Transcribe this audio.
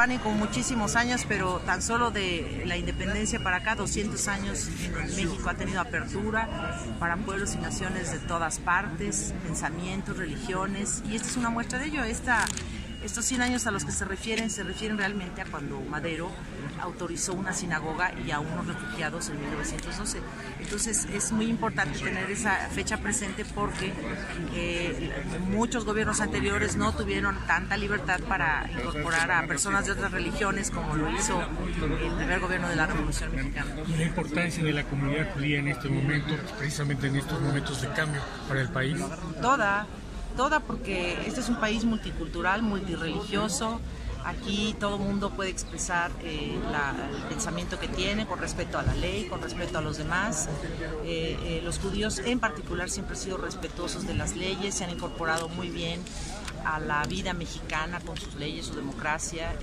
prehispánico muchísimos años, pero tan solo de la independencia para acá, 200 años, México ha tenido apertura para pueblos y naciones de todas partes, pensamientos, religiones, y esta es una muestra de ello. Esta, estos 100 años a los que se refieren, se refieren realmente a cuando Madero autorizó una sinagoga y a unos refugiados en 1912. Entonces es muy importante tener esa fecha presente porque eh, muchos gobiernos anteriores no tuvieron tanta libertad para incorporar a personas de otras religiones como lo hizo el primer gobierno de la Revolución Mexicana. ¿Y la importancia de la comunidad judía en este momento, precisamente en estos momentos de cambio para el país? Toda, toda porque este es un país multicultural, multireligioso, Aquí todo mundo puede expresar eh, el pensamiento que tiene con respecto a la ley, con respecto a los demás. Eh, eh, los judíos en particular siempre han sido respetuosos de las leyes, se han incorporado muy bien a la vida mexicana con sus leyes, su democracia.